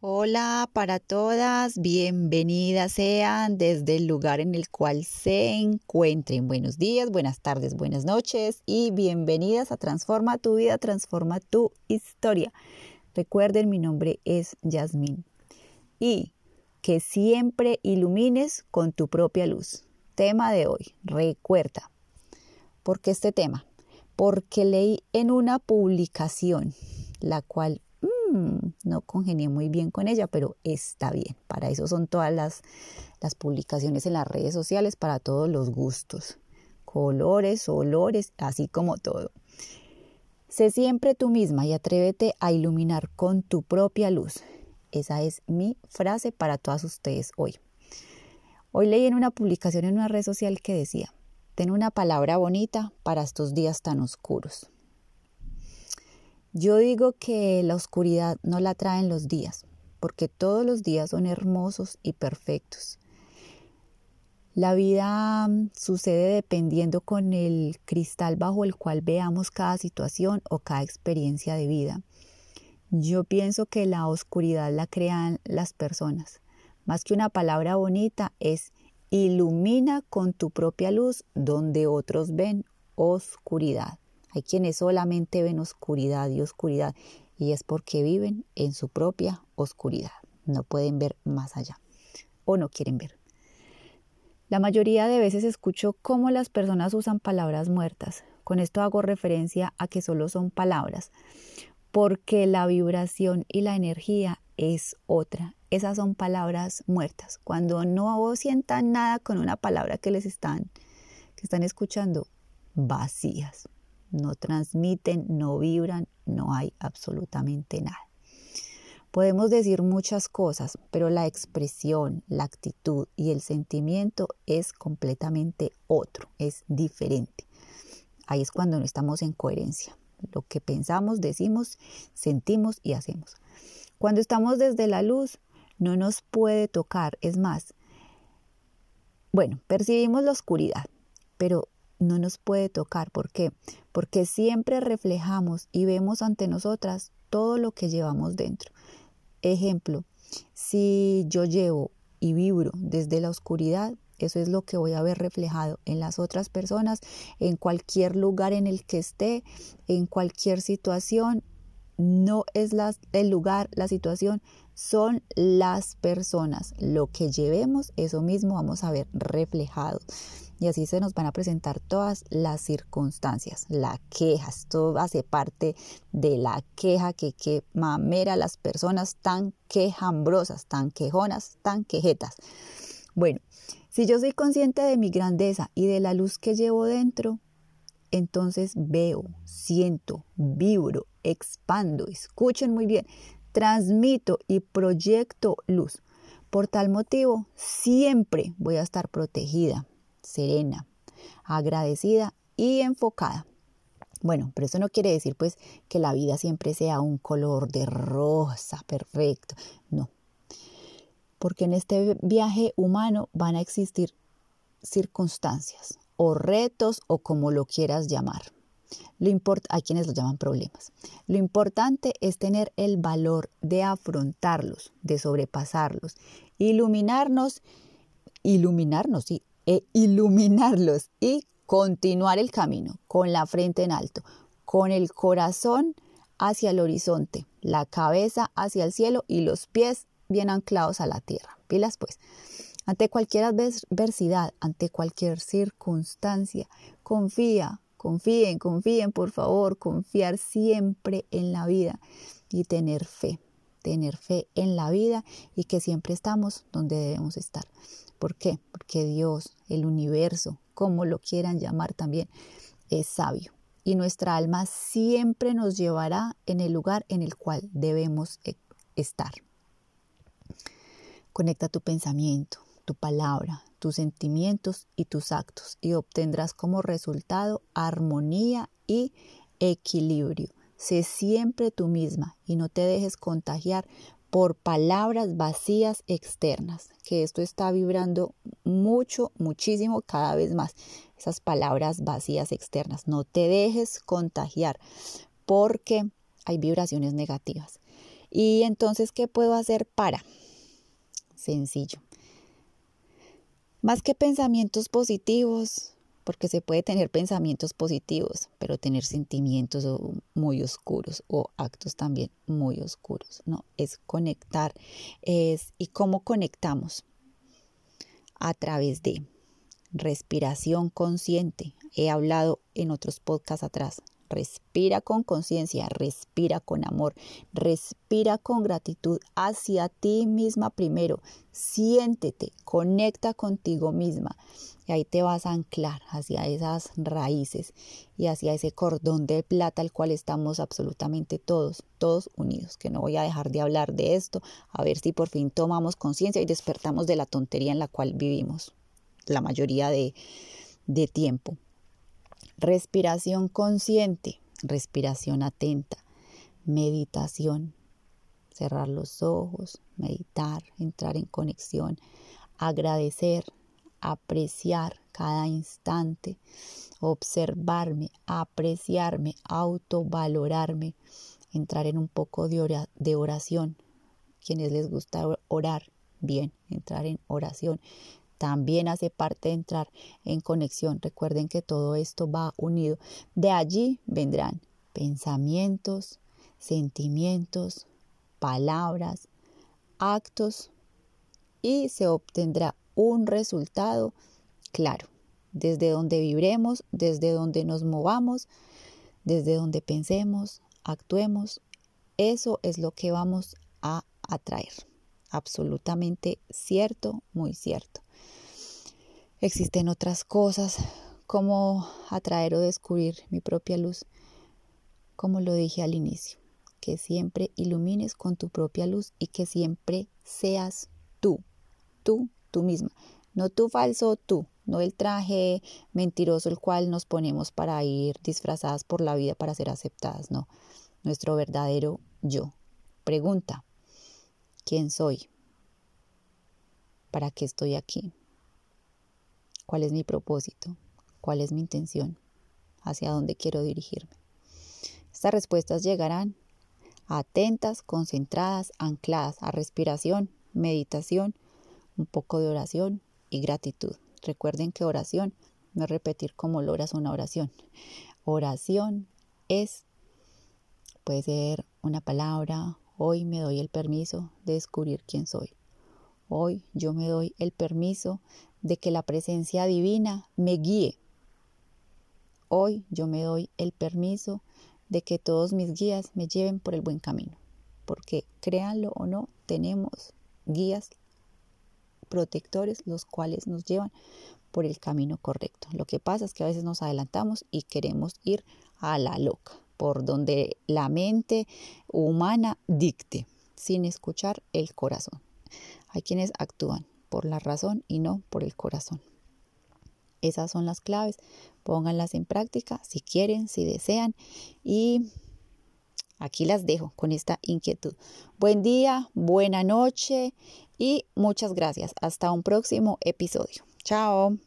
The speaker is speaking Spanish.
Hola para todas, bienvenidas sean desde el lugar en el cual se encuentren. Buenos días, buenas tardes, buenas noches y bienvenidas a Transforma tu vida, transforma tu historia. Recuerden, mi nombre es Yasmín y que siempre ilumines con tu propia luz. Tema de hoy, recuerda. ¿Por qué este tema? Porque leí en una publicación, la cual No congenié muy bien con ella, pero está bien. Para eso son todas las, las publicaciones en las redes sociales, para todos los gustos, colores, olores, así como todo. Sé siempre tú misma y atrévete a iluminar con tu propia luz. Esa es mi frase para todas ustedes hoy. Hoy leí en una publicación en una red social que decía, ten una palabra bonita para estos días tan oscuros. Yo digo que la oscuridad no la traen los días, porque todos los días son hermosos y perfectos. La vida mm, sucede dependiendo con el cristal bajo el cual veamos cada situación o cada experiencia de vida. Yo pienso que la oscuridad la crean las personas. Más que una palabra bonita es ilumina con tu propia luz donde otros ven oscuridad. Hay quienes solamente ven oscuridad y oscuridad y es porque viven en su propia oscuridad. No pueden ver más allá o no quieren ver. La mayoría de veces escucho cómo las personas usan palabras muertas. Con esto hago referencia a que solo son palabras, porque la vibración y la energía es otra. Esas son palabras muertas. Cuando no sientan nada con una palabra que les están que están escuchando, vacías no transmiten, no vibran, no hay absolutamente nada. Podemos decir muchas cosas, pero la expresión, la actitud y el sentimiento es completamente otro, es diferente. Ahí es cuando no estamos en coherencia. Lo que pensamos, decimos, sentimos y hacemos. Cuando estamos desde la luz, no nos puede tocar. Es más, bueno, percibimos la oscuridad, pero no nos puede tocar. ¿Por qué? Porque siempre reflejamos y vemos ante nosotras todo lo que llevamos dentro. Ejemplo, si yo llevo y vibro desde la oscuridad, eso es lo que voy a ver reflejado en las otras personas, en cualquier lugar en el que esté, en cualquier situación. No es el lugar, la situación, son las personas. Lo que llevemos, eso mismo vamos a ver reflejado y así se nos van a presentar todas las circunstancias, la queja, esto hace parte de la queja que, que mamera las personas tan quejambrosas, tan quejonas, tan quejetas. Bueno, si yo soy consciente de mi grandeza y de la luz que llevo dentro, entonces veo, siento, vibro, expando, escuchen muy bien, transmito y proyecto luz. Por tal motivo, siempre voy a estar protegida, serena, agradecida y enfocada. Bueno, pero eso no quiere decir pues que la vida siempre sea un color de rosa perfecto, no. Porque en este viaje humano van a existir circunstancias o retos o como lo quieras llamar. Lo hay quienes lo llaman problemas. Lo importante es tener el valor de afrontarlos, de sobrepasarlos, iluminarnos, iluminarnos, sí, e iluminarlos y continuar el camino con la frente en alto, con el corazón hacia el horizonte, la cabeza hacia el cielo y los pies bien anclados a la tierra. Pilas pues. Ante cualquier adversidad, ante cualquier circunstancia, confía, confíen, confíen por favor, confiar siempre en la vida y tener fe, tener fe en la vida y que siempre estamos donde debemos estar. ¿Por qué? Porque Dios, el universo, como lo quieran llamar también, es sabio. Y nuestra alma siempre nos llevará en el lugar en el cual debemos e-, estar. Conecta tu pensamiento, tu palabra, tus sentimientos y tus actos y obtendrás como resultado armonía y equilibrio. Sé siempre tú misma y no te dejes contagiar por palabras vacías externas, que esto está vibrando mucho, muchísimo, cada vez más. Esas palabras vacías externas. No te dejes contagiar porque hay vibraciones negativas. Y entonces, ¿qué puedo hacer para? Sencillo. Más que pensamientos positivos, porque se puede tener pensamientos positivos, pero tener sentimientos muy oscuros o actos también muy oscuros, ¿no? Es conectar, es ¿y cómo conectamos? A través de respiración consciente. He hablado en otros podcasts atrás Respira con conciencia, respira con amor, respira con gratitud hacia ti misma primero. Siéntete, conecta contigo misma. Y ahí te vas a anclar hacia esas raíces y hacia ese cordón de plata al cual estamos absolutamente todos, todos unidos. Que no voy a dejar de hablar de esto, a ver si por fin tomamos conciencia y despertamos de la tontería en la cual vivimos la mayoría de, de tiempo. Respiración consciente, respiración atenta, meditación, cerrar los ojos, meditar, entrar en conexión, agradecer, apreciar cada instante, observarme, apreciarme, autovalorarme, entrar en un poco de oración. Quienes les gusta orar, bien, entrar en oración, también hace parte de entrar en conexión. Recuerden que todo esto va unido. De allí vendrán pensamientos, sentimientos, palabras, actos y se obtendrá un resultado claro. Desde donde vibremos, desde donde nos movamos, desde donde pensemos, actuemos, eso es lo que vamos a atraer. Absolutamente cierto, muy cierto. Existen otras cosas como atraer o descubrir mi propia luz, como lo dije al inicio, que siempre ilumines con tu propia luz y que siempre seas tú, tú, tú misma, no tú falso, tú, no el traje mentiroso el cual nos ponemos para ir disfrazadas por la vida para ser aceptadas, no, nuestro verdadero yo. Pregunta, ¿quién soy? ¿Para qué estoy aquí? Cuál es mi propósito, cuál es mi intención, hacia dónde quiero dirigirme. Estas respuestas llegarán atentas, concentradas, ancladas a respiración, meditación, un poco de oración y gratitud. Recuerden que oración no es repetir cómo logras una oración. Oración es, puede ser una palabra, hoy me doy el permiso de descubrir quién soy. Hoy yo me doy el permiso de que la presencia divina me guíe. Hoy yo me doy el permiso de que todos mis guías me lleven por el buen camino, porque créanlo o no, tenemos guías protectores los cuales nos llevan por el camino correcto. Lo que pasa es que a veces nos adelantamos y queremos ir a la loca, por donde la mente humana dicte, sin escuchar el corazón. Hay quienes actúan por la razón y no por el corazón. Esas son las claves. Pónganlas en práctica si quieren, si desean. Y aquí las dejo con esta inquietud. Buen día, buena noche y muchas gracias. Hasta un próximo episodio. Chao.